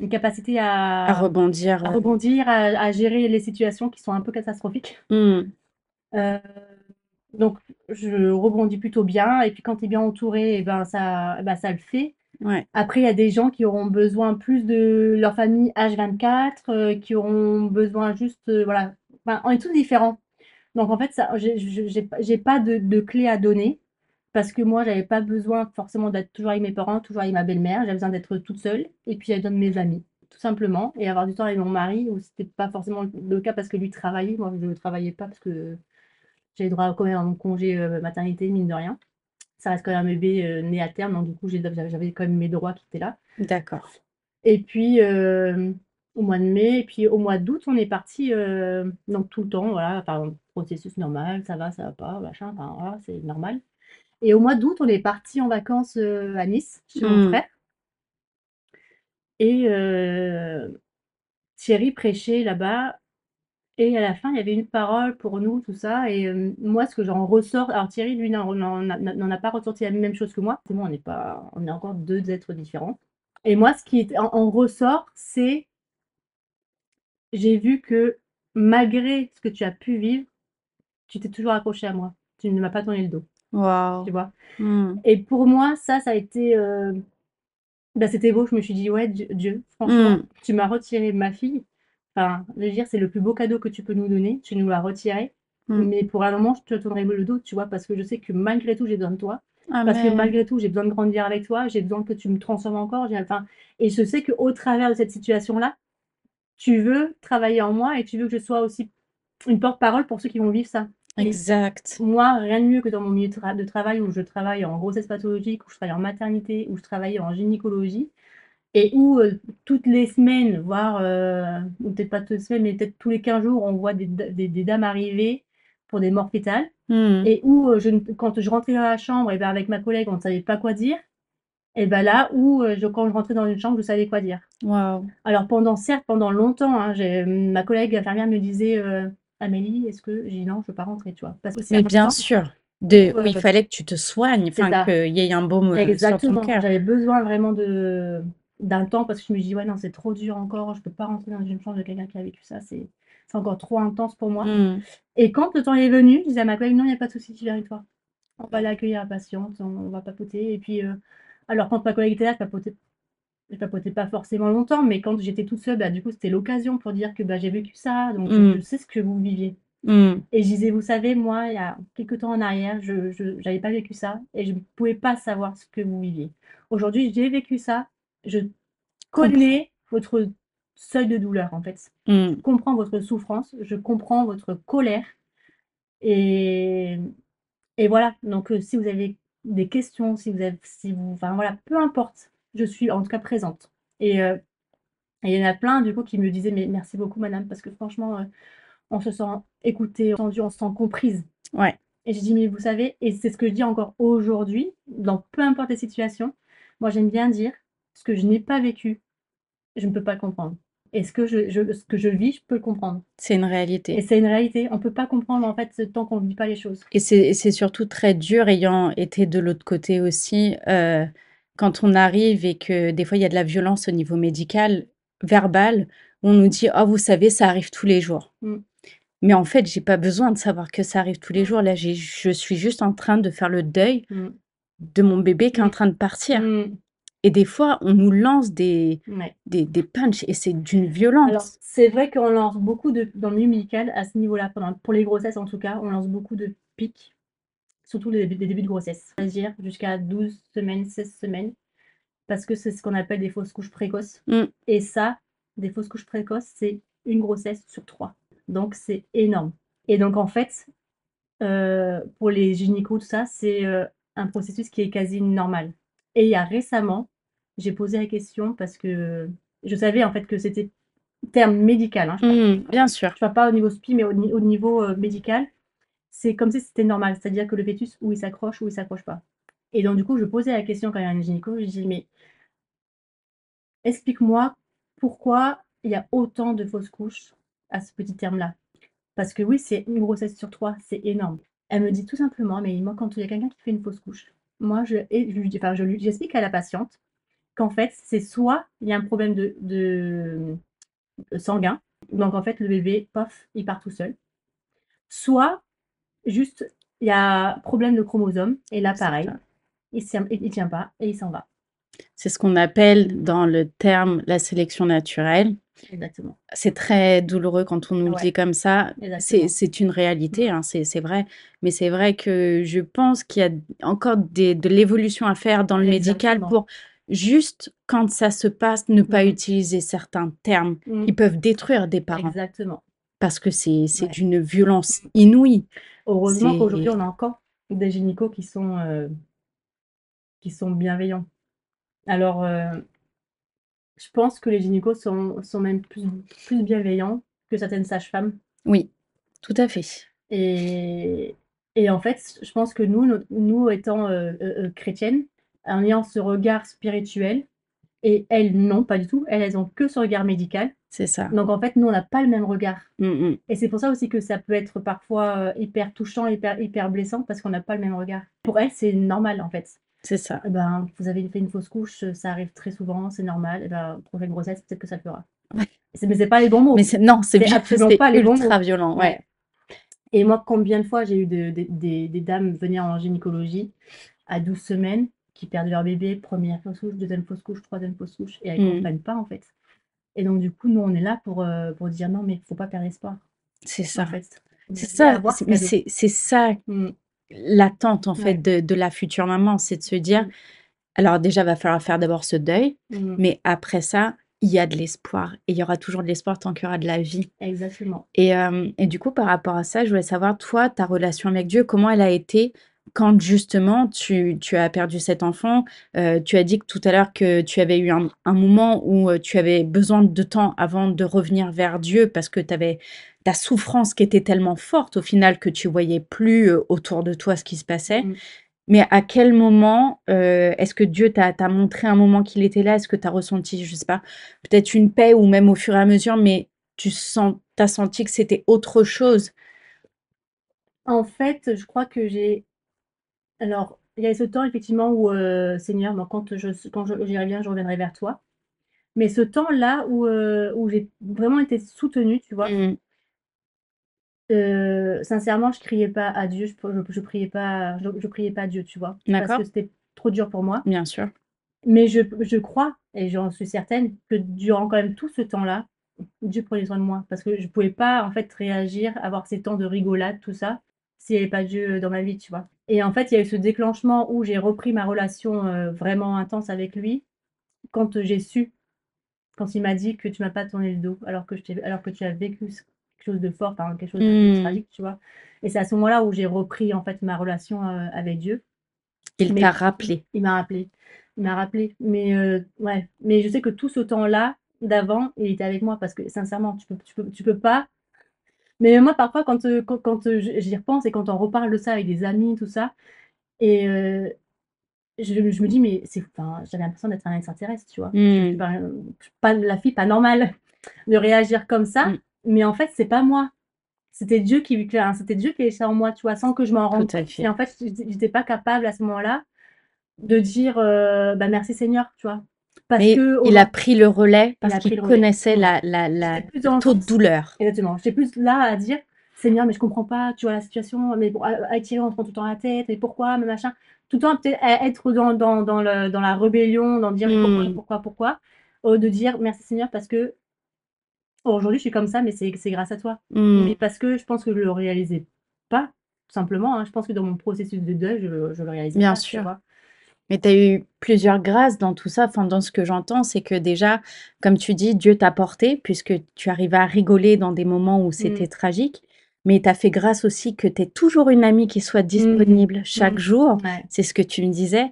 une capacité À à rebondir, à rebondir, à à gérer les situations qui sont un peu catastrophiques. Mmh. Heu, donc je rebondis plutôt bien et puis quand tu es bien entourée et ben, ça et bah, ça le fait. Ouais. Après, il y a des gens qui auront besoin plus de leur famille H24, heu, qui auront besoin juste, heu, voilà, enfin, on est tous différents. Donc en fait, ça j'ai je j'ai j'ai pas de de clé à donner. Parce que moi, j'avais pas besoin forcément d'être toujours avec mes parents, toujours avec ma belle-mère. J'avais besoin d'être toute seule et puis j'avais besoin de mes amis, tout simplement et avoir du temps avec mon mari où c'était pas forcément le cas parce que lui travaillait. Moi, je ne travaillais pas parce que j'avais droit quand même à mon congé, heu, maternité, mine de rien. Ça reste quand même un bébé, heu, né à terme, donc du coup, j'avais quand même mes droits qui étaient là. D'accord. Et puis, hem, au mois de mai et puis au mois d'août, on est partis, heu, donc tout le temps, voilà, enfin, processus normal, ça va, ça va pas, machin, enfin voilà, c'est normal. Et au mois d'août, on est partis en vacances, heu, à Nice, chez mon Mmh. frère. Et heu, Thierry prêchait là-bas et à la fin, il y avait une parole pour nous, tout ça et hem, moi, ce que j'en ressors alors Thierry, lui, n'en a pas ressorti la même chose que moi. Forcément, on n'est pas on est encore 2 êtres différents et moi, ce qui est en en ressort, c'est j'ai vu que malgré ce que tu as pu vivre, tu t'es toujours accroché à moi. Tu ne m'as pas tourné le dos, Waouh. tu vois? Mmh. Et pour moi, ça, ça a été, bah, c'était beau. Je me suis dit: «Ouais, Dieu franchement, Mmh. tu m'as retiré ma fille. Enfin, je veux dire, c'est le plus beau cadeau que tu peux nous donner. Tu nous l'as retiré, Mmh. mais pour un moment, je te tournerai le dos, tu vois? Parce que je sais que malgré tout, j'ai besoin de toi. Parce que malgré tout, j'ai besoin de grandir avec toi. J'ai besoin que tu me transformes encore. Enfin et je sais qu'au travers de cette situation-là, tu veux travailler en moi et tu veux que je sois aussi une porte-parole pour ceux qui vont vivre ça. Et Exact. moi, rien de mieux que dans mon milieu de, tra- de travail où je travaille en grossesse pathologique, où je travaille en maternité, où je travaille en gynécologie, et où euh, toutes les semaines, voire, euh, peut-être pas toutes les semaines, mais peut-être tous les 15 jours, on voit des, des- des dames arriver pour des morts fétales, Mmh. et où euh, je, quand je rentrais dans la chambre, et ben avec ma collègue, on ne savait pas quoi dire, et ben là où je, quand je rentrais dans une chambre, je savais quoi dire. Waouh. Alors pendant, certes, pendant longtemps, hein, ma collègue infirmière me disait Amélie, est-ce que j'ai dit non, je veux pas rentrer, tu vois. Parce que c'est Mais bien sûr. De, Ouais, oui, il fallait que tu te soignes, enfin qu'il y ait un baume euh, sur ton Exactement. cœur. J'avais besoin vraiment de d'un temps parce que je me dis ouais non c'est trop dur encore, je peux pas rentrer dans une chambre de quelqu'un qui a vécu ça, c'est c'est encore trop intense pour moi. Mmh. Et quand le temps est venu, je disais à ma collègue non il n'y a pas de souci, tu viens avec toi. On va l'accueillir la patiente, on, on va papoter. Et puis euh, alors quand ma collègue était là, je papotais, je papotais pas forcément longtemps, mais quand j'étais toute seule, bah, du coup c'était l'occasion pour dire que bah, j'ai vécu ça, donc Mm. je sais ce que vous viviez. Mmh. Et je disais, vous savez, moi, il y a quelques temps en arrière, je n'avais pas vécu ça et je ne pouvais pas savoir ce que vous viviez. Aujourd'hui, j'ai vécu ça, je connais votre seuil de douleur, en fait. Mmh. Je comprends votre souffrance, je comprends votre colère. Et, et voilà, donc euh, si vous avez des questions, si vous avez, si vous, enfin voilà, peu importe, je suis en tout cas présente. Et euh, et il y en a plein, du coup, qui me disaient, mais merci beaucoup, madame, parce que franchement, euh, on se sent écoutée, entendue, on se sent comprise. Ouais. Et j'ai dit, mais vous savez, et c'est ce que je dis encore aujourd'hui, dans peu importe les situations, moi j'aime bien dire, ce que je n'ai pas vécu, je ne peux pas comprendre. Et ce que je, je- ce que je vis, je peux le comprendre. C'est une Et réalité. c'est une réalité. On ne peut pas comprendre, en fait, tant qu'on ne vit pas les choses. Et c'est et c'est surtout très dur ayant été de l'autre côté aussi, euh, quand on arrive et que des fois il y a de la violence au niveau médical, verbal, on nous dit, oh, vous savez, ça arrive tous les jours. Mm. Mais en fait, j'ai pas besoin de savoir que ça arrive tous les Mm. jours. Là, je suis juste en train de faire le deuil Mm. de mon bébé qui est en train de partir. Et des fois, on nous lance des, Ouais. des, des punchs et c'est d'une Alors, violence. c'est vrai qu'on lance beaucoup de, dans le milieu médical, à ce niveau-là, pendant, pour les grossesses en tout cas, on lance beaucoup de pics, surtout les, débuts- les débuts de grossesse, c'est-à-dire jusqu'à 12 semaines, 16 semaines, parce que c'est ce qu'on appelle des fausses couches précoces. Mm. Et ça, des fausses couches précoces, c'est une grossesse sur trois. Donc, c'est énorme. Et donc, en fait, euh, pour les gynécos, tout ça, c'est euh, un processus qui est quasi normal. Et il y a récemment, j'ai posé la question parce que je savais en fait que c'était terme médical. Hein, je Mm, bien sûr. ne parle pas au niveau SPI, mais au niveau euh, médical, c'est comme si c'était normal. C'est-à-dire que le fœtus, où il s'accroche, ou il s'accroche pas. Et donc, du coup, je posais la question quand il y a un gynéco, je dis, mais explique-moi pourquoi il y a autant de fausses couches à ce petit terme-là. Parce que oui, c'est une grossesse sur trois, c'est énorme. Elle me dit tout simplement, mais moi, quand il y a quelqu'un qui fait une fausse couche, moi, je, j'explique à la patiente qu'en fait, c'est soit il y a un problème de, de sanguin, donc en fait, le bébé, pof, il part tout seul. Soit, juste, il y a problème de chromosome, et là, pareil, il il tient pas, et il s'en va. C'est ce qu'on appelle dans le terme la sélection naturelle. Exactement. C'est très douloureux quand on nous le Ouais, dit comme ça. C'est une réalité, hein, c'est vrai. Mais c'est vrai que je pense qu'il y a encore des de l'évolution à faire dans le médical pour juste quand ça se passe, ne pas Mmh. utiliser certains termes Mmh. qui peuvent détruire des parents Exactement. parce que c'est c'est Ouais. d'une violence inouïe. Heureusement qu'aujourd'hui, on a encore des gynécos qui sont, heu qui sont bienveillants. Alors, heu je pense que les gynécos sont sont même plus plus bienveillants que certaines sages-femmes oui, tout à fait. et et en fait, je pense que nous, nous étant, heu, chrétiennes, en ayant ce regard spirituel et elles, non, pas du tout. Elles, elles ont que ce regard médical. C'est ça. Donc en fait, nous, on n'a pas le même regard Mmh mh. et c'est pour ça aussi que ça peut être parfois, heu, hyper touchant, hyper hyper blessant parce qu'on n'a pas le même regard. Pour elles, c'est normal, en fait. C'est ça. Eh ben, vous avez fait une fausse couche, ça arrive très souvent, c'est normal et ben, prochaine grossesse, peut-être que ça le fera. Ouais. Mais c'est pas les bons mots. Mais non, c'est absolument pas les bons mots. violent, ouais. Et moi, combien de fois j'ai eu de des des des dames venir en gynécologie à 12 semaines qui perdent leur bébé, 1re fausse couche, 2e fausse couche, 3e fausse couche et elles Mmh. comprennent pas, en fait. Et donc du coup, nous, on est là pour, heu, pour dire: «Non, mais faut pas perdre espoir», C'est en ça. fait. C'est ça, mais cadeau. c'est ça Mmh. l'attente, en fait, Ouais. de de la future maman, c'est de se dire. «Alors déjà, va falloir faire d'abord ce deuil, Mmh. mais après ça, il y a de l'espoir et il y aura toujours de l'espoir tant qu'il y aura de la vie». Exactement. Et hem et du coup, par rapport à ça, je voulais savoir, toi, ta relation avec Dieu, comment elle a été quand justement tu tu as perdu cet enfant? Heu, tu as dit que tout à l'heure que tu avais eu un un moment où, heu, tu avais besoin de temps avant de revenir vers Dieu parce que tu avais ta souffrance qui était tellement forte au final que tu voyais plus, heu, autour de toi ce qui se passait. Mmh. Mais à quel moment, est-ce que Dieu t'a montré un moment qu'il était là? Est-ce que tu as ressenti, je sais pas, peut-être une paix ou même au fur et à mesure, mais tu sens tu as senti que c'était autre chose? En fait, je crois que j'ai alors, il y a ce temps effectivement où, heu, Seigneur, moi, quand je quand je j'irai bien, je reviendrai vers toi. Mais ce temps-là où, où j'ai vraiment été soutenue, tu vois? Mmh. Heu, sincèrement, je criais pas à Dieu, je je je priais pas je je priais pas Dieu, tu vois? Parce que c'était trop dur pour moi. Bien sûr. Mais je crois et j'en suis certaine que durant quand même tout ce temps-là, Dieu prenait soin de moi parce que je pouvais pas, en fait, réagir, avoir ces temps de rigolade, tout ça, s'il y avait pas Dieu dans ma vie, tu vois? Et en fait, il y a eu ce déclenchement où j'ai repris ma relation, heu, vraiment intense avec lui, quand, heu, j'ai su, quand il m'a dit que: «Tu m'as pas tourné le dos alors que je alors que tu as vécu quelque chose de fort, quelque chose de Mmh. tragique», tu vois? Et c'est à ce moment-là où j'ai repris, en fait, ma relation, heu, avec Dieu. Il t'a rappelé. il m'a rappelé, il m'a rappelé. Mais, ouais, mais je sais que tout ce temps-là, d'avant, il était avec moi parce que sincèrement, tu peux tu peux tu peux pas mais moi, parfois, quand, heu, quand j j'y repense et quand on reparle de ça avec des amis, tout ça et heu, je je me dis: «Mais c'est» enfin, j'avais l'impression d'être un extraterrestre, tu vois? Mmh. pas, la fille pas normale de réagir comme ça, Mmh. mais en fait, c'est pas moi. C'était Dieu qui a c'était Dieu qui a ça en moi, tu vois? Sans que je m'en rende compte et en fait, j'étais pas capable à ce moment-là de dire, «Bah, merci Seigneur», tu vois? Parce Mais que il a pris le relais parce qu'il connaissait la la taux de douleur. exactement, j'étais plus là à dire: «Seigneur, mais je comprends pas, tu vois la situation, mais bon, a avec Thierry, on se prend tout le temps la tête, mais pourquoi, mais machin». Tout le temps peut-être être dans dans dans le dans la rébellion, dans dire: «Pourquoi, Mmh. pourquoi, pourquoi?» au de dire: «Merci Seigneur parce que aujourd'hui, je suis comme ça, mais c'est c'est grâce à toi». Mmh. Mais parce que je pense que je le réalisais pas, tout simplement, hein. Je pense que dans mon processus de deuil, je le je le réalisais Bien pas, tu sûr. vois? Mais tu as eu plusieurs grâces dans tout ça. Enfin, dans ce que j'entends, c'est que déjà, comme tu dis, Dieu t'a porté puisque tu arrivais à rigoler dans des moments où c'était Mmh. tragique. Mais tu as fait grâce aussi que tu aies toujours une amie qui soit Mmh. disponible chaque Mmh. jour. Ouais. C'est ce que tu me disais.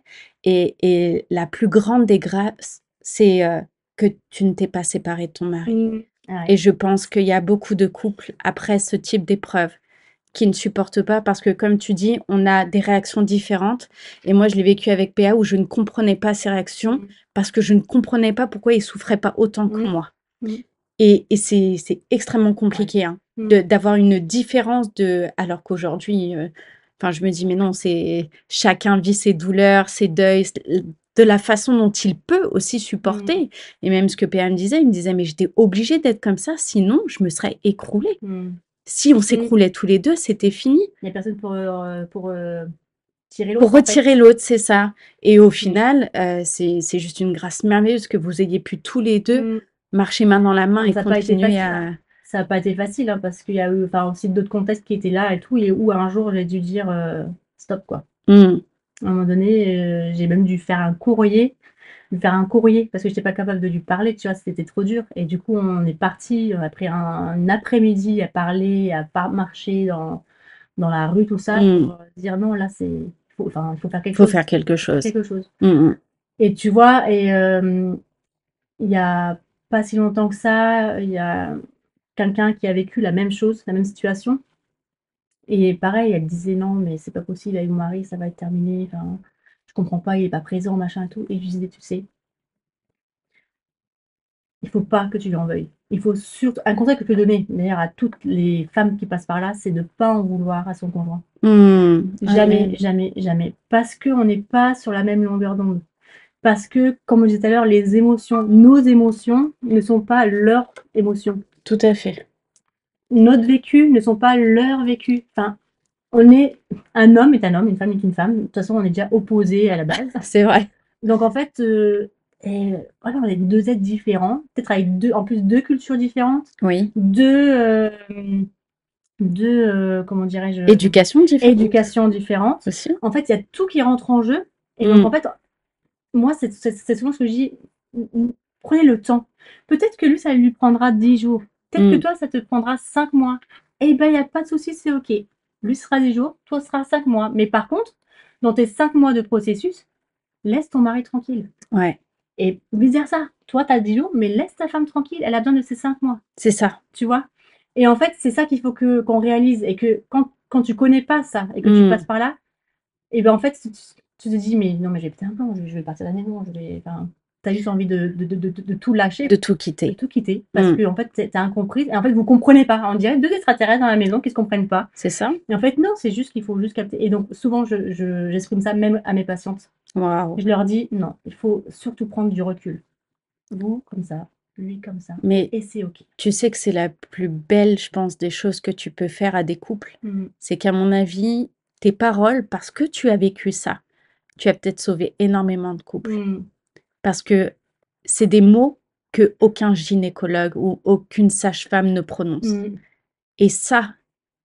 Et et la plus grande des grâces, c'est, heu, que tu ne t'es pas séparée de ton mari. Ouais. Et je pense qu'il y a beaucoup de couples après ce type d'épreuve qui ne supportent pas parce que comme tu dis, on a des réactions différentes et moi je l'ai vécu avec PA où je ne comprenais pas ses réactions Mmh. parce que je ne comprenais pas pourquoi il souffrait pas autant que Mmh. moi. Mmh. Et et c'est c'est extrêmement compliqué, hein, Mmh. de d'avoir une différence de alors qu'aujourd'hui, enfin je me dis: «Mais non, c'est chacun vit ses douleurs, ses deuils, de la façon dont il peut aussi Mmh. supporter». Et même ce que PA me disait, il me disait: «Mais j'étais obligée d'être comme ça, sinon je me serais écroulée. Mmh. Si on s'écroulait tous les 2, c'était fini». Il y a personne pour, heu, pour, heu retirer l'autre. Pour en fait. retirer l'autre, c'est ça. Et au final, euh, c'est c'est juste une grâce merveilleuse que vous ayez pu tous les deux Mm. marcher main dans la main et Ça continuer à. hein. Ça n'a pas été facile, hein, parce qu'il y a eu enfin, aussi d'autres contextes qui étaient là et tout, et où un jour j'ai dû dire euh, stop, quoi. Mm. À un moment donné, euh, j'ai même dû faire un courrier, lui faire un courrier, parce que je n'étais pas capable de lui parler, tu vois, c'était trop dur. Et du coup, on est parti, on a pris un, un après-midi à parler, à par marcher dans, dans la rue, tout ça, Mm. pour dire non, là, c'est. Enfin, il faut faire quelque Faut chose. faire quelque chose. Quelque chose. Mm, mm. Et tu vois, et euh, il y a pas si longtemps que ça, il y a quelqu'un qui a vécu la même chose, la même situation. Et pareil, elle disait non, mais c'est pas possible avec mon mari, ça va être terminé. Enfin, je comprends pas, il est pas présent, machin et tout. Et je lui disais, tu sais, il faut pas que tu lui en veuilles. Il faut surtout, un conseil que je peux donner, d'ailleurs, à toutes les femmes qui passent par là, c'est de pas en vouloir à son conjoint. Mm. Jamais, jamais, jamais. Parce qu'on n'est pas sur la même longueur d'onde. Parce que, comme je disais tout à l'heure, les émotions, nos émotions ne sont pas leurs émotions. Tout à fait. Notre vécu ne sont pas leurs vécus. Enfin, on est, un homme est un homme, une femme est une femme. De toute façon, on est déjà opposés à la base. C'est vrai. Donc, en fait, euh, et, voilà, on est deux êtres différents, peut-être avec deux, en plus deux cultures différentes, Oui. deux, euh, deux, euh, comment dirais-je, Éducation différente éducations différentes. aussi. en fait, il y a tout qui rentre en jeu. Et Mm. donc, en fait, moi, c'est c'est- c'est souvent ce que je dis, prenez le temps. Peut-être que lui, ça lui prendra 10 jours. Peut-être Mm. que toi, ça te prendra 5 mois. Eh ben, il n'y a pas de souci, c'est OK. Lui sera 10 jours, toi sera 5 mois. Mais par contre, dans tes 5 mois de processus, laisse ton mari tranquille. Ouais. Et vice-versa. Toi, tu as 10 jours, mais laisse ta femme tranquille. Elle a besoin de ces 5 mois C'est ça. tu vois? Et en fait, c'est ça qu'il faut que qu'on réalise et que quand, quand tu connais pas ça et que Mm. tu passes par là, et ben en fait, tu, tu te dis mais non mais j'ai pété un plan, je, je vais partir maison, je vais, enfin, t'as juste envie de, de, de, de, de tout lâcher, De tout de quitter. tout quitter parce Mm. que en fait t'as incompris et en fait vous comprenez pas. On dirait deux extraterrestres dans la maison qui se comprennent pas. C'est ça Et en fait non, c'est juste qu'il faut juste capter. Et donc souvent je, je- j'exprime ça même à mes patientes. Waouh. Je leur dis non, il faut surtout prendre du recul. Vous comme ça, lui comme ça, Mais et c'est ok. tu sais que c'est la plus belle, je pense, des choses que tu peux faire à des couples. Mm. C'est qu'à mon avis, tes paroles, parce que tu as vécu ça, tu as peut-être sauvé énormément de couples. Mm. Parce que c'est des mots que aucun gynécologue ou aucune sage-femme ne prononce. Mm. Et ça,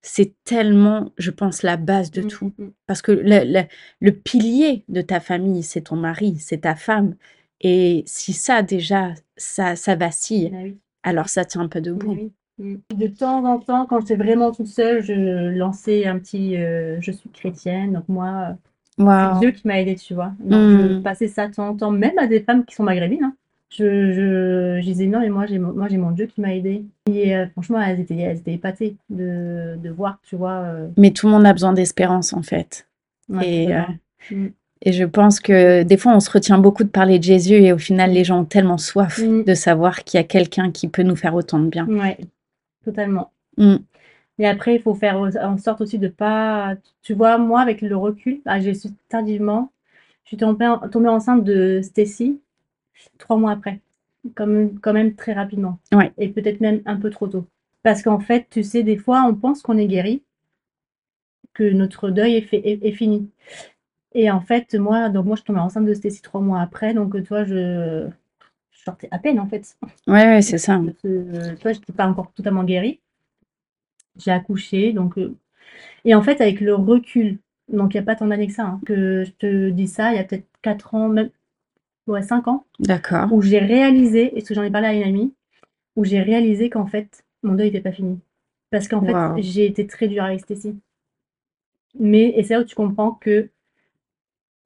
c'est tellement, je pense, la base de Mm, tout. mm. Parce que le, le- le pilier de ta famille, c'est ton mari, c'est ta femme. Et si ça, déjà, ça, ça vacille, Ah oui. alors ça tient un peu debout. Oui. Mm. De temps en temps, quand j'étais vraiment toute seule, je lançais un petit euh, je suis chrétienne, donc moi, c'est Waouh. Dieu qui m'a aidée, tu vois. Donc, je Mm. passais ça de temps en temps, même à des femmes qui sont maghrébines. hein. Je, je, je disais non, mais moi j'ai mon, moi, j'ai mon Dieu qui m'a aidée. Et euh, franchement, elles étaient, elles étaient épatées de, de voir, tu vois. euh, Mais tout le monde a besoin d'espérance, en fait. ouais, Et, euh, totalement. Mm. Et je pense que des fois, on se retient beaucoup de parler de Jésus et au final, les gens ont tellement soif Mm. de savoir qu'il y a quelqu'un qui peut nous faire autant de bien. Ouais, totalement. Mm. Mais après, il faut faire en sorte aussi de pas. Tu vois, moi, avec le recul, ah, j'ai su tardivement. Je suis tombée, en- tombée enceinte de Stacy trois mois après. Comme, quand même très rapidement. Ouais. Et peut-être même un peu trop tôt. Parce qu'en fait, tu sais, des fois, on pense qu'on est guéri, que notre deuil est, fait, est, est fini. Et en fait, moi, donc moi, je suis tombée enceinte de Stacy trois mois après. Donc, toi, je, je sortais à peine, en fait. Ouais, ouais, c'est ça. Euh, tu vois, je n'étais pas encore totalement guérie. J'ai accouché, donc. euh, Et en fait, avec le recul, donc il n'y a pas tant d'années que ça, hein, que je te dis ça, il y a peut-être 4 ans, même. Ouais, 5 ans, D'accord. où j'ai réalisé, et ce que j'en ai parlé à une amie, où j'ai réalisé qu'en fait, mon deuil n'était pas fini. Parce qu'en fait, j'ai été très dure avec Stécie. Mais, et c'est là où tu comprends que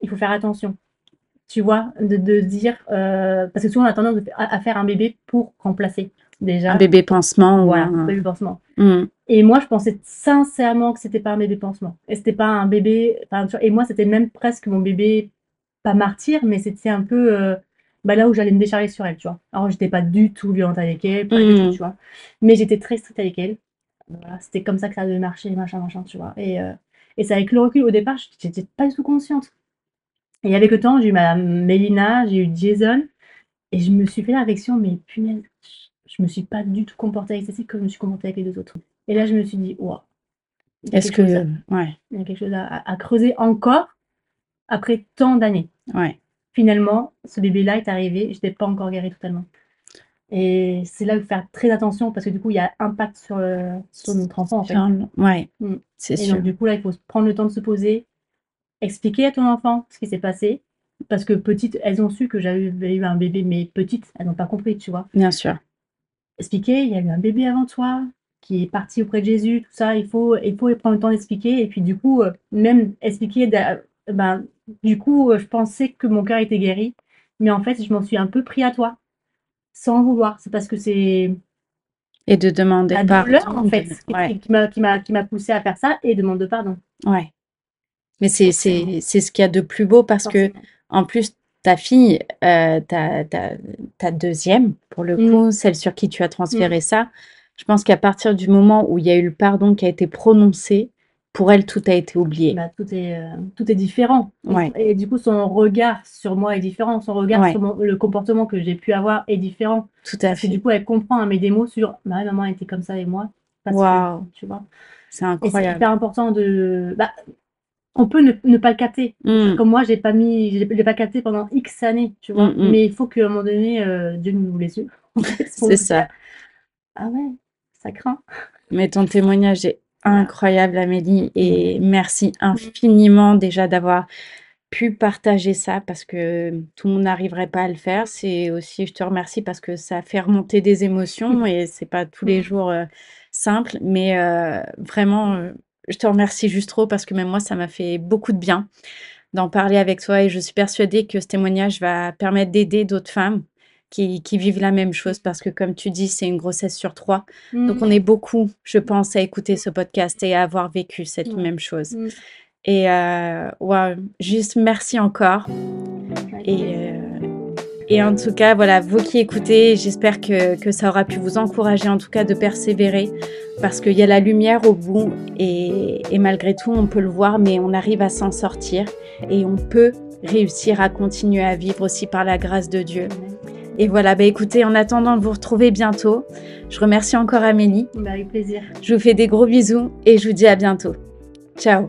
il faut faire attention. Tu vois, de, de dire. euh, parce que souvent, on a tendance à, à faire un bébé pour remplacer. Déjà. Un bébé pansement ou Voilà, un- bébé pansement. Mm. Et moi, je pensais sincèrement que c'était pas un bébé pansement. Et c'était pas un bébé. enfin, et moi, c'était même presque mon bébé, pas martyr, mais c'était un peu euh, bah, là où j'allais me décharger sur elle, tu vois. Alors, j'étais pas du tout violente avec elle, pas du Mm. tout, tu vois. Mais j'étais très stricte avec elle. Voilà, c'était comme ça que ça devait marcher, machin, machin, tu vois. Et, euh, et c'est avec le recul, au départ, j'étais pas du tout consciente. Et avec le temps, j'ai eu Madame Mélina, j'ai eu Jason, et je me suis fait la réflexion, mais punaise, je me suis pas du tout comportée avec Cécile comme je me suis comportée avec les deux autres. Et là, je me suis dit, waouh, Est-ce que. à- Ouais. il y a quelque chose à, creuser encore après tant d'années. Ouais. Finalement, ce bébé-là est arrivé, je n'étais pas encore guérie totalement. Et c'est là où faire très attention parce que du coup, il y a impact sur, euh, sur notre enfant en fait. Ouais, Mm. c'est Et sûr. donc du coup, là, il faut prendre le temps de se poser, expliquer à ton enfant ce qui s'est passé. Parce que petite, elles ont su que j'avais eu un bébé, mais petites, elles n'ont pas compris, tu vois. Bien sûr. expliquer, il y a eu un bébé avant toi qui est parti auprès de Jésus, tout ça, il faut, il faut prendre le temps d'expliquer. Et puis du coup, euh, même expliquer, d'a- ben, du coup, euh, je pensais que mon cœur était guéri, mais en fait, je m'en suis un peu pris à toi, sans vouloir. C'est parce que c'est Et de demander la pardon. douleur, en fait, qui- Ouais, qui m'a qui poussé à faire ça et demande de pardon. ouais. Mais c'est, c'est, c'est ce qu'il y a de plus beau parce que, forcément. en plus, ta fille, euh, ta, ta, ta deuxième, pour le Mm. coup, celle sur qui tu as transféré ça, je pense qu'à partir du moment où il y a eu le pardon qui a été prononcé, pour elle, tout a été oublié. Bah, tout est, euh, tout est différent. Et- Ouais. Et, du coup, son regard sur moi est différent. Son regard Ouais. sur mon- le comportement que j'ai pu avoir est différent. Tout à Parce que fait. du coup, elle comprend hein, mes démos sur ma maman était comme ça et moi. Waouh, tu vois. c'est Et c'est incroyable. hyper important de. Bah, on peut ne, ne pas le capter. Mm. Comme moi, j'ai pas mis, pas capté pendant X années, tu vois. Mm, mm. Mais il faut qu'à un moment donné, euh, Dieu nous ouvre les yeux. C'est ça. Ah ouais, ça craint. Mais ton témoignage est incroyable, Amélie, et merci infiniment déjà d'avoir pu partager ça parce que tout le monde n'arriverait pas à le faire. C'est aussi, je te remercie parce que ça fait remonter des émotions et c'est pas tous les jours euh, simple, mais euh, vraiment, euh, je te remercie juste trop parce que même moi, ça m'a fait beaucoup de bien d'en parler avec toi et je suis persuadée que ce témoignage va permettre d'aider d'autres femmes qui, qui vivent la même chose parce que comme tu dis, c'est une grossesse sur trois. Donc Mm. on est beaucoup, je pense, à écouter ce podcast et à avoir vécu cette Ouais. même chose. Mm. Et euh, juste merci encore. Et, euh, et en tout cas, voilà, vous qui écoutez, j'espère que, que ça aura pu vous encourager en tout cas de persévérer parce qu'il y a la lumière au bout et, et malgré tout, on peut le voir, mais on arrive à s'en sortir et on peut réussir à continuer à vivre aussi par la grâce de Dieu. Et voilà, bah écoutez, en attendant de vous retrouver bientôt, je remercie encore Amélie. Bah, avec plaisir. Je vous fais des gros bisous et je vous dis à bientôt. Ciao